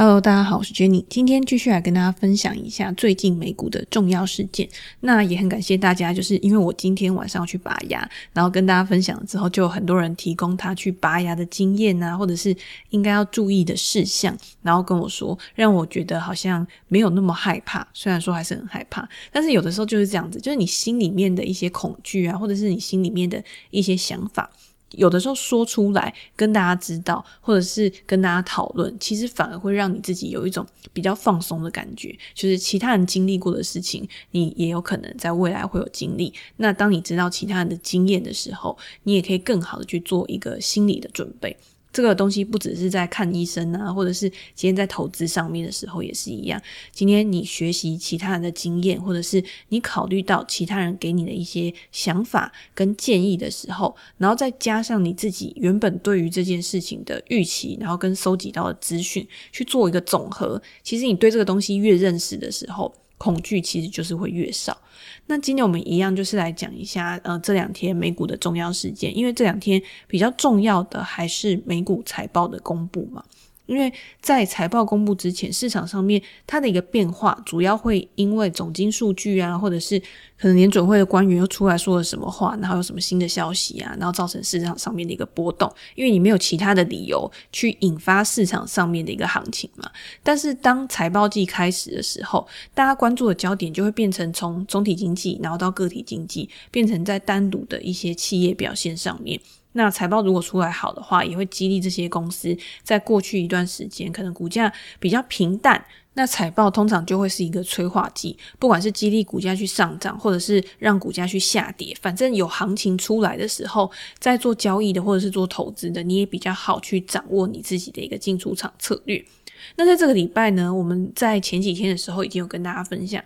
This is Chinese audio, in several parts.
Hello，大家好，我是 Jenny，今天继续来跟大家分享一下最近美股的重要事件。那也很感谢大家，就是因为我今天晚上去拔牙，然后跟大家分享了之后，就有很多人提供他去拔牙的经验啊，或者是应该要注意的事项，然后跟我说，让我觉得好像没有那么害怕。虽然说还是很害怕，但是有的时候就是这样子，就是你心里面的一些恐惧啊，或者是你心里面的一些想法。有的时候说出来跟大家知道，或者是跟大家讨论，其实反而会让你自己有一种比较放松的感觉。就是其他人经历过的事情，你也有可能在未来会有经历。那当你知道其他人的经验的时候，你也可以更好的去做一个心理的准备。这个东西不只是在看医生啊，或者是今天在投资上面的时候也是一样。今天你学习其他人的经验，或者是你考虑到其他人给你的一些想法跟建议的时候，然后再加上你自己原本对于这件事情的预期，然后跟收集到的资讯去做一个总和，其实你对这个东西越认识的时候，恐惧其实就是会越少。那今天我们一样就是来讲一下，呃，这两天美股的重要事件，因为这两天比较重要的还是美股财报的公布嘛。因为在财报公布之前，市场上面它的一个变化，主要会因为总经数据啊，或者是可能联准会的官员又出来说了什么话，然后有什么新的消息啊，然后造成市场上面的一个波动。因为你没有其他的理由去引发市场上面的一个行情嘛。但是当财报季开始的时候，大家关注的焦点就会变成从总体经济，然后到个体经济，变成在单独的一些企业表现上面。那财报如果出来好的话，也会激励这些公司在过去一段时间可能股价比较平淡，那财报通常就会是一个催化剂，不管是激励股价去上涨，或者是让股价去下跌，反正有行情出来的时候，在做交易的或者是做投资的，你也比较好去掌握你自己的一个进出场策略。那在这个礼拜呢，我们在前几天的时候已经有跟大家分享，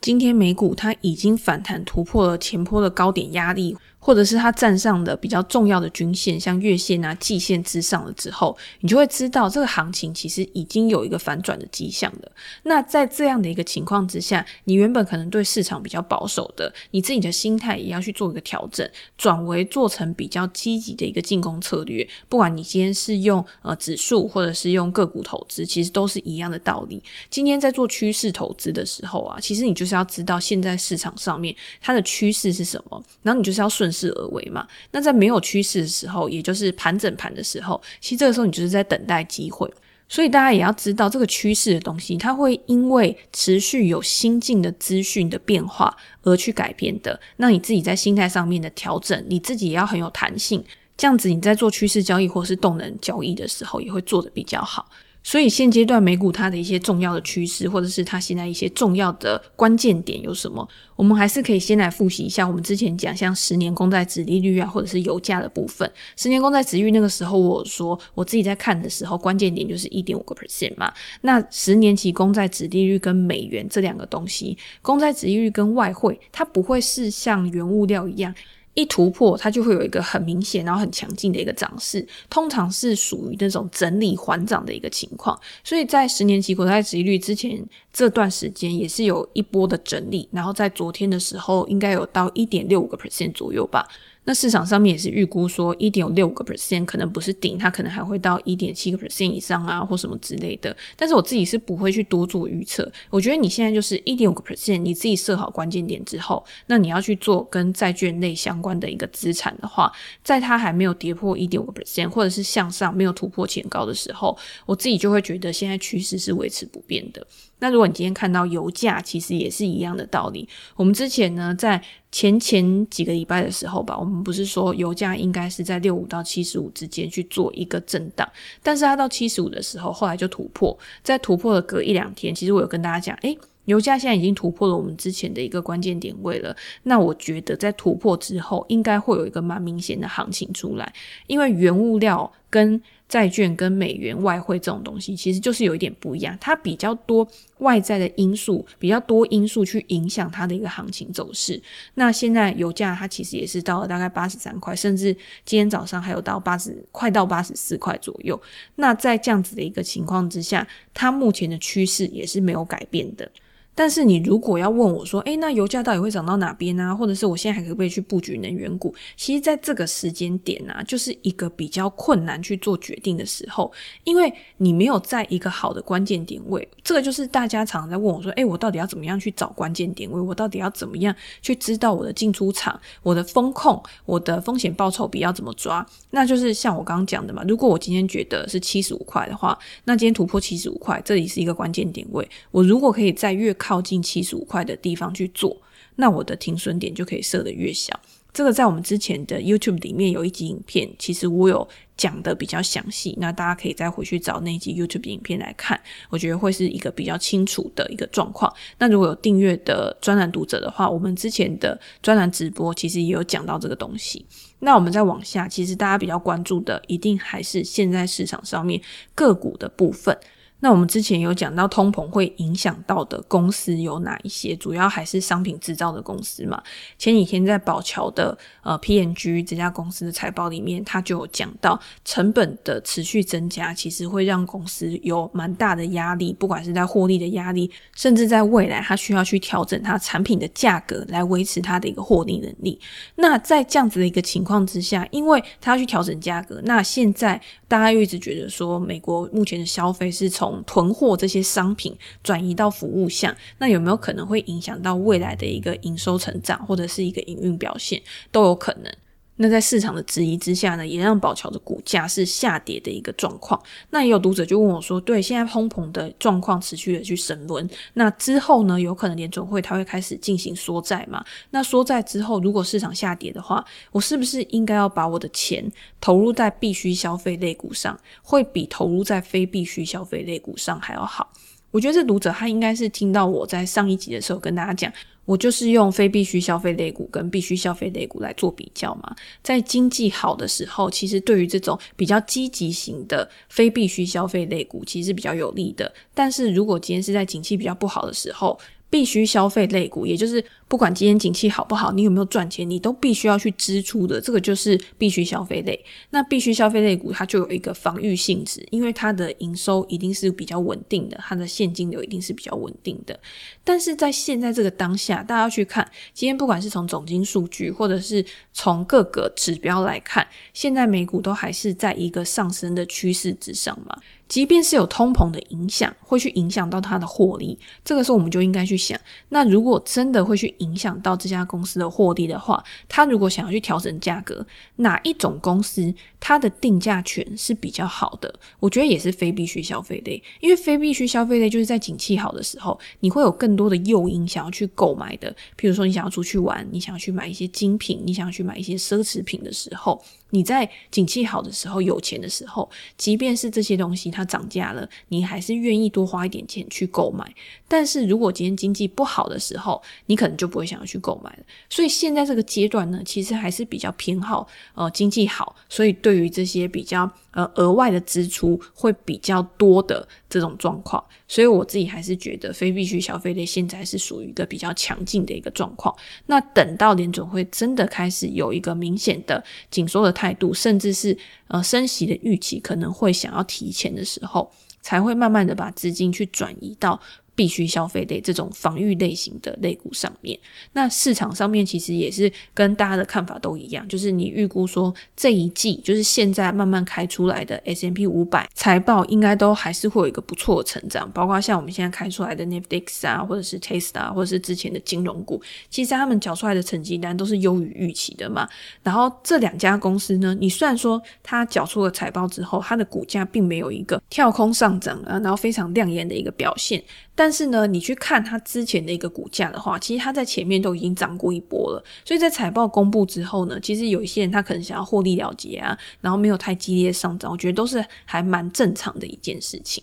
今天美股它已经反弹突破了前坡的高点压力。或者是它站上的比较重要的均线，像月线啊、季线之上了之后，你就会知道这个行情其实已经有一个反转的迹象了。那在这样的一个情况之下，你原本可能对市场比较保守的，你自己的心态也要去做一个调整，转为做成比较积极的一个进攻策略。不管你今天是用呃指数，或者是用个股投资，其实都是一样的道理。今天在做趋势投资的时候啊，其实你就是要知道现在市场上面它的趋势是什么，然后你就是要顺。势而为嘛？那在没有趋势的时候，也就是盘整盘的时候，其实这个时候你就是在等待机会。所以大家也要知道，这个趋势的东西，它会因为持续有新进的资讯的变化而去改变的。那你自己在心态上面的调整，你自己也要很有弹性，这样子你在做趋势交易或是动能交易的时候，也会做得比较好。所以现阶段美股它的一些重要的趋势，或者是它现在一些重要的关键点有什么？我们还是可以先来复习一下我们之前讲像十年公债殖利率啊，或者是油价的部分。十年公债殖利率那个时候我说我自己在看的时候，关键点就是一点五个 percent 嘛。那十年期公债殖利率跟美元这两个东西，公债殖利率跟外汇，它不会是像原物料一样。一突破，它就会有一个很明显，然后很强劲的一个涨势，通常是属于那种整理缓涨的一个情况。所以在十年期国债殖利率之前这段时间，也是有一波的整理，然后在昨天的时候，应该有到一点六五个 percent 左右吧。那市场上面也是预估说，一点六个 percent 可能不是顶，它可能还会到一点七个 percent 以上啊，或什么之类的。但是我自己是不会去多做预测。我觉得你现在就是一点五个 percent，你自己设好关键点之后，那你要去做跟债券类相关的一个资产的话，在它还没有跌破一点五个 percent，或者是向上没有突破前高的时候，我自己就会觉得现在趋势是维持不变的。那如果你今天看到油价，其实也是一样的道理。我们之前呢，在前前几个礼拜的时候吧，我们不是说油价应该是在六五到七十五之间去做一个震荡，但是它到七十五的时候，后来就突破，在突破了隔一两天，其实我有跟大家讲，诶，油价现在已经突破了我们之前的一个关键点位了。那我觉得在突破之后，应该会有一个蛮明显的行情出来，因为原物料跟债券跟美元、外汇这种东西，其实就是有一点不一样，它比较多外在的因素，比较多因素去影响它的一个行情走势。那现在油价它其实也是到了大概八十三块，甚至今天早上还有到八十，快到八十四块左右。那在这样子的一个情况之下，它目前的趋势也是没有改变的。但是你如果要问我说，诶，那油价到底会涨到哪边呢？或者是我现在还可不可以去布局能源股？其实，在这个时间点啊，就是一个比较困难去做决定的时候，因为你没有在一个好的关键点位。这个就是大家常常在问我说，诶，我到底要怎么样去找关键点位？我到底要怎么样去知道我的进出场、我的风控、我的风险报酬比要怎么抓？那就是像我刚刚讲的嘛，如果我今天觉得是七十五块的话，那今天突破七十五块，这里是一个关键点位。我如果可以在月靠近七十五块的地方去做，那我的停损点就可以设得越小。这个在我们之前的 YouTube 里面有一集影片，其实我有讲的比较详细，那大家可以再回去找那一集 YouTube 影片来看，我觉得会是一个比较清楚的一个状况。那如果有订阅的专栏读者的话，我们之前的专栏直播其实也有讲到这个东西。那我们再往下，其实大家比较关注的，一定还是现在市场上面个股的部分。那我们之前有讲到通膨会影响到的公司有哪一些？主要还是商品制造的公司嘛。前几天在宝桥的呃 PNG 这家公司的财报里面，它就有讲到成本的持续增加，其实会让公司有蛮大的压力，不管是在获利的压力，甚至在未来它需要去调整它产品的价格来维持它的一个获利能力。那在这样子的一个情况之下，因为它要去调整价格，那现在大家又一直觉得说，美国目前的消费是从从囤货这些商品转移到服务项，那有没有可能会影响到未来的一个营收成长或者是一个营运表现都有可能。那在市场的质疑之下呢，也让宝侨的股价是下跌的一个状况。那也有读者就问我说：“对，现在通膨的状况持续的去升温，那之后呢，有可能联总会它会开始进行缩债嘛？那缩债之后，如果市场下跌的话，我是不是应该要把我的钱投入在必须消费类股上，会比投入在非必须消费类股上还要好？”我觉得这读者他应该是听到我在上一集的时候跟大家讲。我就是用非必须消费类股跟必须消费类股来做比较嘛，在经济好的时候，其实对于这种比较积极型的非必须消费类股，其实是比较有利的。但是如果今天是在景气比较不好的时候，必须消费类股，也就是不管今天景气好不好，你有没有赚钱，你都必须要去支出的，这个就是必须消费类。那必须消费类股，它就有一个防御性质，因为它的营收一定是比较稳定的，它的现金流一定是比较稳定的。但是在现在这个当下，大家要去看，今天不管是从总金数据，或者是从各个指标来看，现在美股都还是在一个上升的趋势之上嘛。即便是有通膨的影响，会去影响到它的获利，这个时候我们就应该去想，那如果真的会去影响到这家公司的获利的话，他如果想要去调整价格，哪一种公司它的定价权是比较好的？我觉得也是非必需消费类，因为非必需消费类就是在景气好的时候，你会有更多的诱因想要去购买的，譬如说你想要出去玩，你想要去买一些精品，你想要去买一些奢侈品的时候。你在景气好的时候，有钱的时候，即便是这些东西它涨价了，你还是愿意多花一点钱去购买。但是如果今天经济不好的时候，你可能就不会想要去购买了。所以现在这个阶段呢，其实还是比较偏好呃经济好，所以对对于这些比较呃额外的支出会比较多的这种状况。所以我自己还是觉得非必需消费类现在是属于一个比较强劲的一个状况。那等到联准会真的开始有一个明显的紧缩的态度，甚至是呃升息的预期可能会想要提前的时候，才会慢慢的把资金去转移到。必须消费类这种防御类型的类股上面，那市场上面其实也是跟大家的看法都一样，就是你预估说这一季就是现在慢慢开出来的 S M P 五百财报应该都还是会有一个不错的成长，包括像我们现在开出来的 Netflix 啊，或者是 Tesla，或者是之前的金融股，其实他们缴出来的成绩单都是优于预期的嘛。然后这两家公司呢，你虽然说它缴出了财报之后，它的股价并没有一个跳空上涨啊，然后非常亮眼的一个表现。但但是呢，你去看它之前的一个股价的话，其实它在前面都已经涨过一波了。所以在财报公布之后呢，其实有一些人他可能想要获利了结啊，然后没有太激烈的上涨，我觉得都是还蛮正常的一件事情。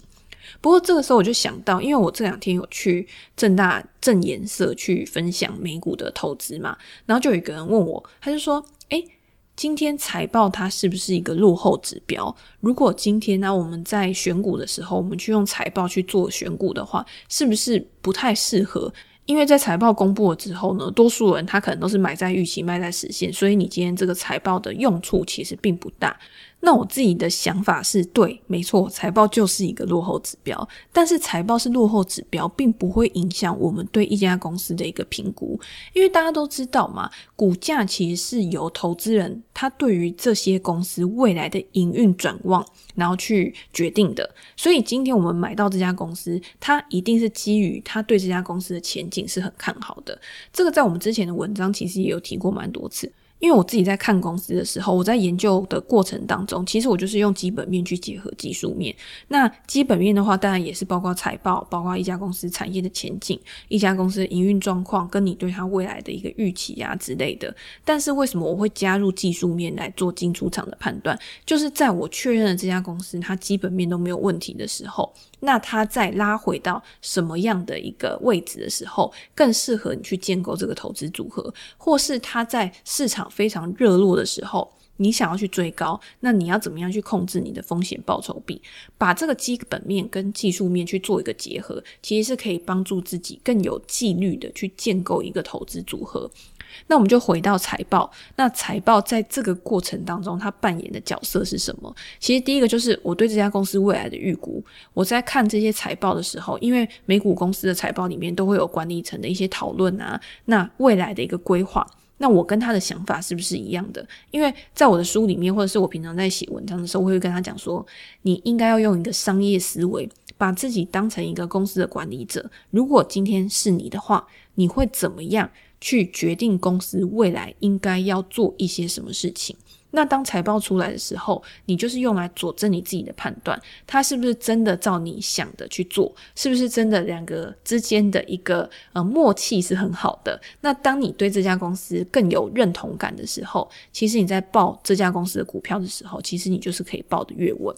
不过这个时候我就想到，因为我这两天有去正大正颜色去分享美股的投资嘛，然后就有一个人问我，他就说：“诶。”今天财报它是不是一个落后指标？如果今天呢，我们在选股的时候，我们去用财报去做选股的话，是不是不太适合？因为在财报公布了之后呢，多数人他可能都是买在预期，卖在实现，所以你今天这个财报的用处其实并不大。那我自己的想法是对，没错，财报就是一个落后指标。但是财报是落后指标，并不会影响我们对一家公司的一个评估，因为大家都知道嘛，股价其实是由投资人他对于这些公司未来的营运转望，然后去决定的。所以今天我们买到这家公司，它一定是基于他对这家公司的前景是很看好的。这个在我们之前的文章其实也有提过蛮多次。因为我自己在看公司的时候，我在研究的过程当中，其实我就是用基本面去结合技术面。那基本面的话，当然也是包括财报，包括一家公司产业的前景，一家公司营运状况，跟你对它未来的一个预期啊之类的。但是为什么我会加入技术面来做进出场的判断？就是在我确认了这家公司它基本面都没有问题的时候。那它再拉回到什么样的一个位置的时候，更适合你去建构这个投资组合，或是它在市场非常热络的时候，你想要去追高，那你要怎么样去控制你的风险报酬比？把这个基本面跟技术面去做一个结合，其实是可以帮助自己更有纪律的去建构一个投资组合。那我们就回到财报。那财报在这个过程当中，它扮演的角色是什么？其实第一个就是我对这家公司未来的预估。我在看这些财报的时候，因为美股公司的财报里面都会有管理层的一些讨论啊，那未来的一个规划，那我跟他的想法是不是一样的？因为在我的书里面，或者是我平常在写文章的时候，我会跟他讲说，你应该要用一个商业思维，把自己当成一个公司的管理者。如果今天是你的话，你会怎么样？去决定公司未来应该要做一些什么事情。那当财报出来的时候，你就是用来佐证你自己的判断，它是不是真的照你想的去做，是不是真的两个之间的一个呃默契是很好的。那当你对这家公司更有认同感的时候，其实你在报这家公司的股票的时候，其实你就是可以报得越稳。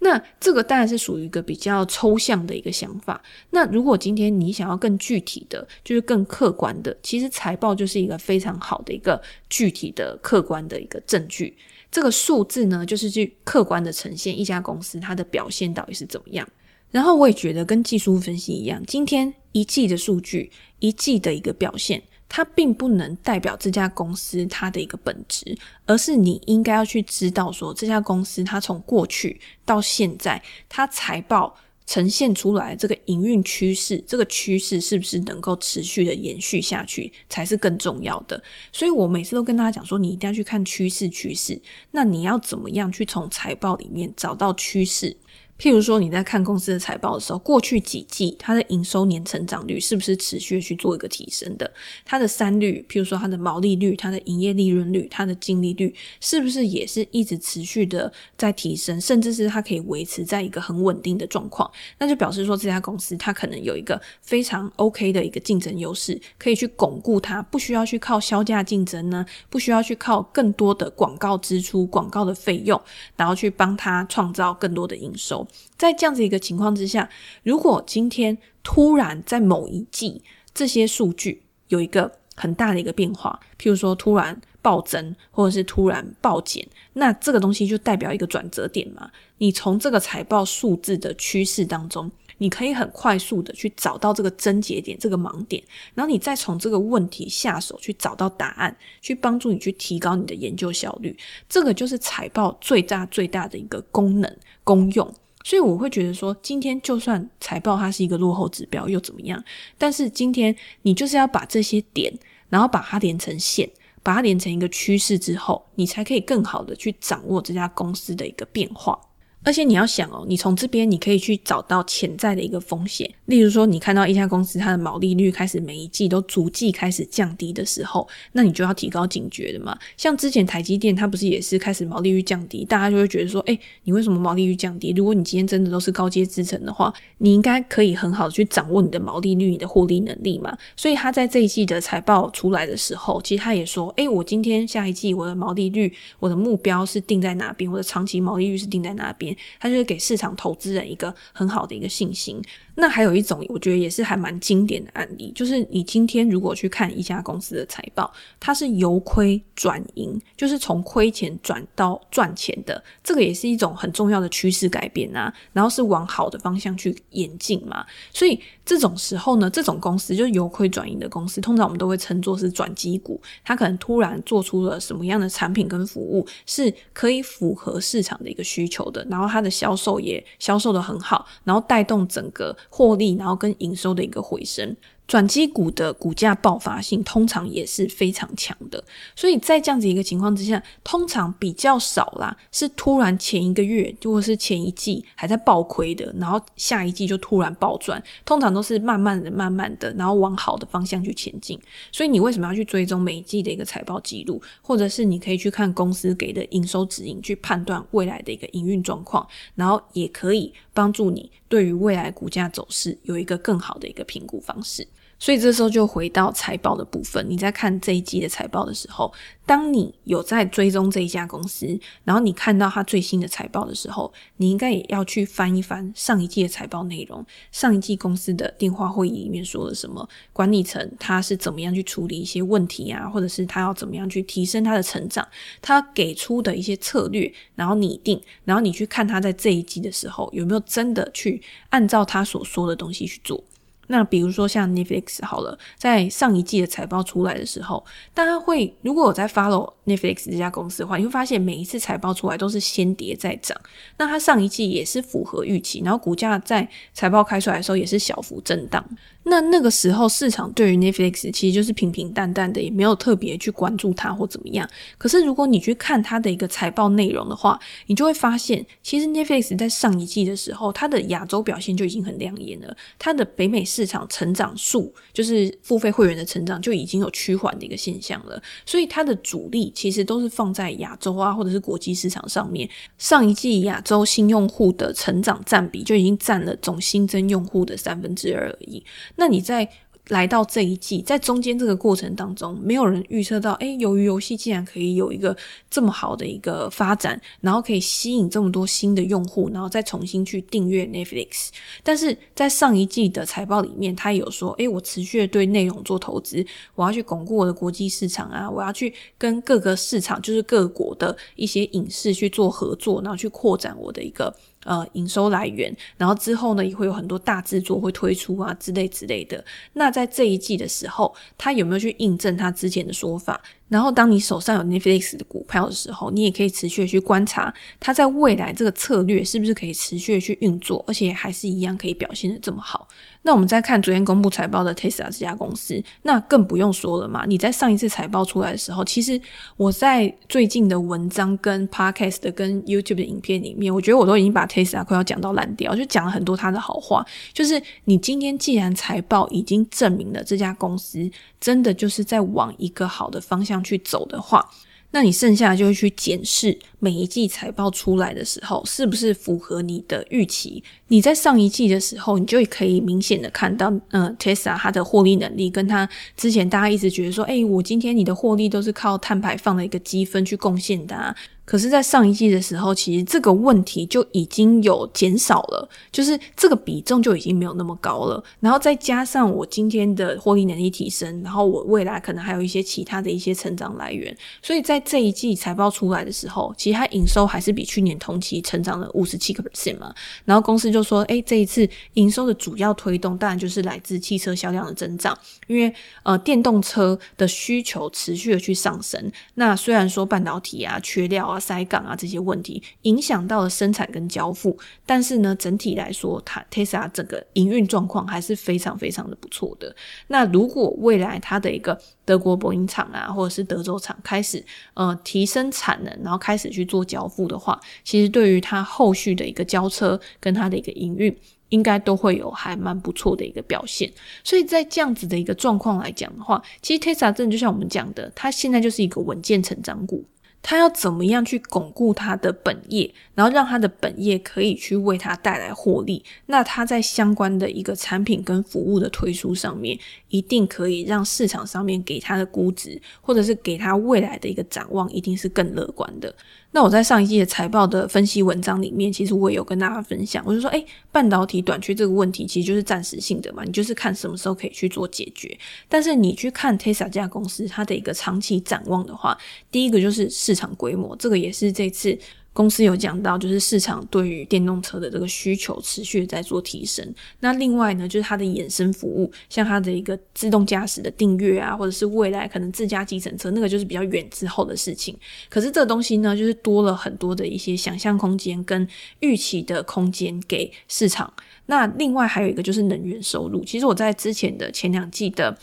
那这个当然是属于一个比较抽象的一个想法。那如果今天你想要更具体的，就是更客观的，其实财报就是一个非常好的一个具体的、客观的一个证据。这个数字呢，就是去客观的呈现一家公司它的表现到底是怎么样。然后我也觉得跟技术分析一样，今天一季的数据，一季的一个表现。它并不能代表这家公司它的一个本质，而是你应该要去知道说，这家公司它从过去到现在，它财报呈现出来这个营运趋势，这个趋势是不是能够持续的延续下去，才是更重要的。所以我每次都跟大家讲说，你一定要去看趋势，趋势。那你要怎么样去从财报里面找到趋势？譬如说，你在看公司的财报的时候，过去几季它的营收年成长率是不是持续去做一个提升的？它的三率，譬如说它的毛利率、它的营业利润率、它的净利率，是不是也是一直持续的在提升，甚至是它可以维持在一个很稳定的状况？那就表示说，这家公司它可能有一个非常 OK 的一个竞争优势，可以去巩固它，不需要去靠削价竞争呢，不需要去靠更多的广告支出、广告的费用，然后去帮它创造更多的营收。在这样子一个情况之下，如果今天突然在某一季这些数据有一个很大的一个变化，譬如说突然暴增或者是突然暴减，那这个东西就代表一个转折点嘛。你从这个财报数字的趋势当中，你可以很快速的去找到这个症结点、这个盲点，然后你再从这个问题下手去找到答案，去帮助你去提高你的研究效率。这个就是财报最大最大的一个功能功用。所以我会觉得说，今天就算财报它是一个落后指标又怎么样？但是今天你就是要把这些点，然后把它连成线，把它连成一个趋势之后，你才可以更好的去掌握这家公司的一个变化。而且你要想哦，你从这边你可以去找到潜在的一个风险，例如说你看到一家公司它的毛利率开始每一季都逐季开始降低的时候，那你就要提高警觉的嘛。像之前台积电它不是也是开始毛利率降低，大家就会觉得说，诶，你为什么毛利率降低？如果你今天真的都是高阶制程的话，你应该可以很好的去掌握你的毛利率、你的获利能力嘛。所以他在这一季的财报出来的时候，其实他也说，诶，我今天下一季我的毛利率，我的目标是定在哪边？我的长期毛利率是定在哪边？他就是给市场投资人一个很好的一个信心。那还有一种，我觉得也是还蛮经典的案例，就是你今天如果去看一家公司的财报，它是由亏转盈，就是从亏钱转到赚钱的，这个也是一种很重要的趋势改变啊，然后是往好的方向去演进嘛。所以这种时候呢，这种公司就是由亏转盈的公司，通常我们都会称作是转机股。它可能突然做出了什么样的产品跟服务，是可以符合市场的一个需求的，然后它的销售也销售得很好，然后带动整个。获利，然后跟营收的一个回升。转机股的股价爆发性通常也是非常强的，所以在这样子一个情况之下，通常比较少啦，是突然前一个月或者是前一季还在爆亏的，然后下一季就突然暴赚，通常都是慢慢的、慢慢的，然后往好的方向去前进。所以你为什么要去追踪每一季的一个财报记录，或者是你可以去看公司给的营收指引，去判断未来的一个营运状况，然后也可以帮助你对于未来股价走势有一个更好的一个评估方式。所以这时候就回到财报的部分。你在看这一季的财报的时候，当你有在追踪这一家公司，然后你看到它最新的财报的时候，你应该也要去翻一翻上一季的财报内容。上一季公司的电话会议里面说了什么？管理层他是怎么样去处理一些问题啊？或者是他要怎么样去提升他的成长？他给出的一些策略，然后拟定，然后你去看他在这一季的时候有没有真的去按照他所说的东西去做。那比如说像 Netflix 好了，在上一季的财报出来的时候，大家会如果我在 follow Netflix 这家公司的话，你会发现每一次财报出来都是先跌再涨。那它上一季也是符合预期，然后股价在财报开出来的时候也是小幅震荡。那那个时候市场对于 Netflix 其实就是平平淡淡的，也没有特别去关注它或怎么样。可是如果你去看它的一个财报内容的话，你就会发现，其实 Netflix 在上一季的时候，它的亚洲表现就已经很亮眼了，它的北美市场成长数，就是付费会员的成长就已经有趋缓的一个现象了。所以它的主力其实都是放在亚洲啊，或者是国际市场上面。上一季亚洲新用户的成长占比就已经占了总新增用户的三分之二而已。那你在来到这一季，在中间这个过程当中，没有人预测到，诶，由于游戏竟然可以有一个这么好的一个发展，然后可以吸引这么多新的用户，然后再重新去订阅 Netflix。但是在上一季的财报里面，他有说，诶，我持续的对内容做投资，我要去巩固我的国际市场啊，我要去跟各个市场，就是各国的一些影视去做合作，然后去扩展我的一个。呃，营收来源，然后之后呢，也会有很多大制作会推出啊，之类之类的。那在这一季的时候，他有没有去印证他之前的说法？然后，当你手上有 Netflix 的股票的时候，你也可以持续的去观察它在未来这个策略是不是可以持续的去运作，而且还是一样可以表现的这么好。那我们再看昨天公布财报的 Tesla 这家公司，那更不用说了嘛。你在上一次财报出来的时候，其实我在最近的文章、跟 Podcast、跟 YouTube 的影片里面，我觉得我都已经把 Tesla 快要讲到烂掉，就讲了很多他的好话。就是你今天既然财报已经证明了这家公司真的就是在往一个好的方向去走的话，那你剩下就会去检视每一季财报出来的时候，是不是符合你的预期。你在上一季的时候，你就可以明显的看到，嗯，Tesla 它的获利能力跟它之前大家一直觉得说，诶，我今天你的获利都是靠碳排放的一个积分去贡献的啊。可是，在上一季的时候，其实这个问题就已经有减少了，就是这个比重就已经没有那么高了。然后再加上我今天的获利能力提升，然后我未来可能还有一些其他的一些成长来源，所以在这一季财报出来的时候，其实它营收还是比去年同期成长了五十七个 percent 嘛。然后公司就说，诶，这一次营收的主要推动当然就是来自汽车销量的增长，因为呃电动车的需求持续的去上升。那虽然说半导体啊缺料啊。塞港啊，这些问题影响到了生产跟交付，但是呢，整体来说，它 Tesla 整个营运状况还是非常非常的不错的。那如果未来它的一个德国波音厂啊，或者是德州厂开始呃提升产能，然后开始去做交付的话，其实对于它后续的一个交车跟它的一个营运，应该都会有还蛮不错的一个表现。所以在这样子的一个状况来讲的话，其实 Tesla 真的就像我们讲的，它现在就是一个稳健成长股。他要怎么样去巩固他的本业，然后让他的本业可以去为他带来获利。那他在相关的一个产品跟服务的推出上面，一定可以让市场上面给他的估值，或者是给他未来的一个展望，一定是更乐观的。那我在上一季的财报的分析文章里面，其实我也有跟大家分享，我就说，诶，半导体短缺这个问题其实就是暂时性的嘛，你就是看什么时候可以去做解决。但是你去看 Tesla 这家公司它的一个长期展望的话，第一个就是市场规模，这个也是这次。公司有讲到，就是市场对于电动车的这个需求持续在做提升。那另外呢，就是它的衍生服务，像它的一个自动驾驶的订阅啊，或者是未来可能自驾计程车，那个就是比较远之后的事情。可是这个东西呢，就是多了很多的一些想象空间跟预期的空间给市场。那另外还有一个就是能源收入。其实我在之前的前两季的。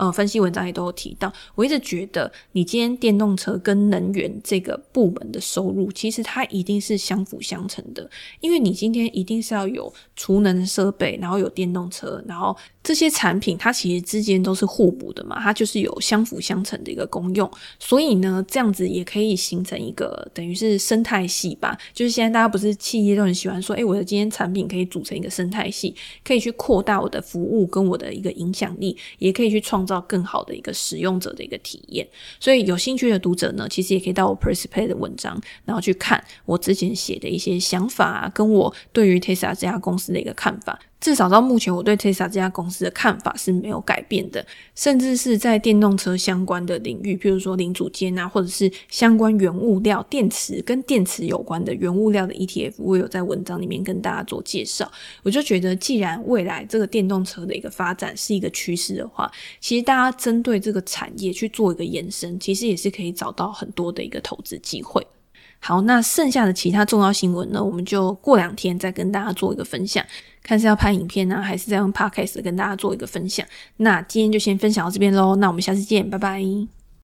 呃，分析文章也都有提到，我一直觉得，你今天电动车跟能源这个部门的收入，其实它一定是相辅相成的，因为你今天一定是要有储能设备，然后有电动车，然后。这些产品它其实之间都是互补的嘛，它就是有相辅相成的一个功用，所以呢，这样子也可以形成一个等于是生态系吧。就是现在大家不是企业都很喜欢说，诶，我的今天产品可以组成一个生态系，可以去扩大我的服务跟我的一个影响力，也可以去创到更好的一个使用者的一个体验。所以有兴趣的读者呢，其实也可以到我 Pressplay 的文章，然后去看我之前写的一些想法啊，跟我对于 Tesla 这家公司的一个看法。至少到目前，我对 Tesla 这家公司的看法是没有改变的。甚至是在电动车相关的领域，譬如说零组件啊，或者是相关原物料、电池跟电池有关的原物料的 ETF，我有在文章里面跟大家做介绍。我就觉得，既然未来这个电动车的一个发展是一个趋势的话，其实大家针对这个产业去做一个延伸，其实也是可以找到很多的一个投资机会。好，那剩下的其他重要新闻呢，我们就过两天再跟大家做一个分享。看是要拍影片呢，还是再用 Podcast 跟大家做一个分享？那今天就先分享到这边喽，那我们下次见，拜拜。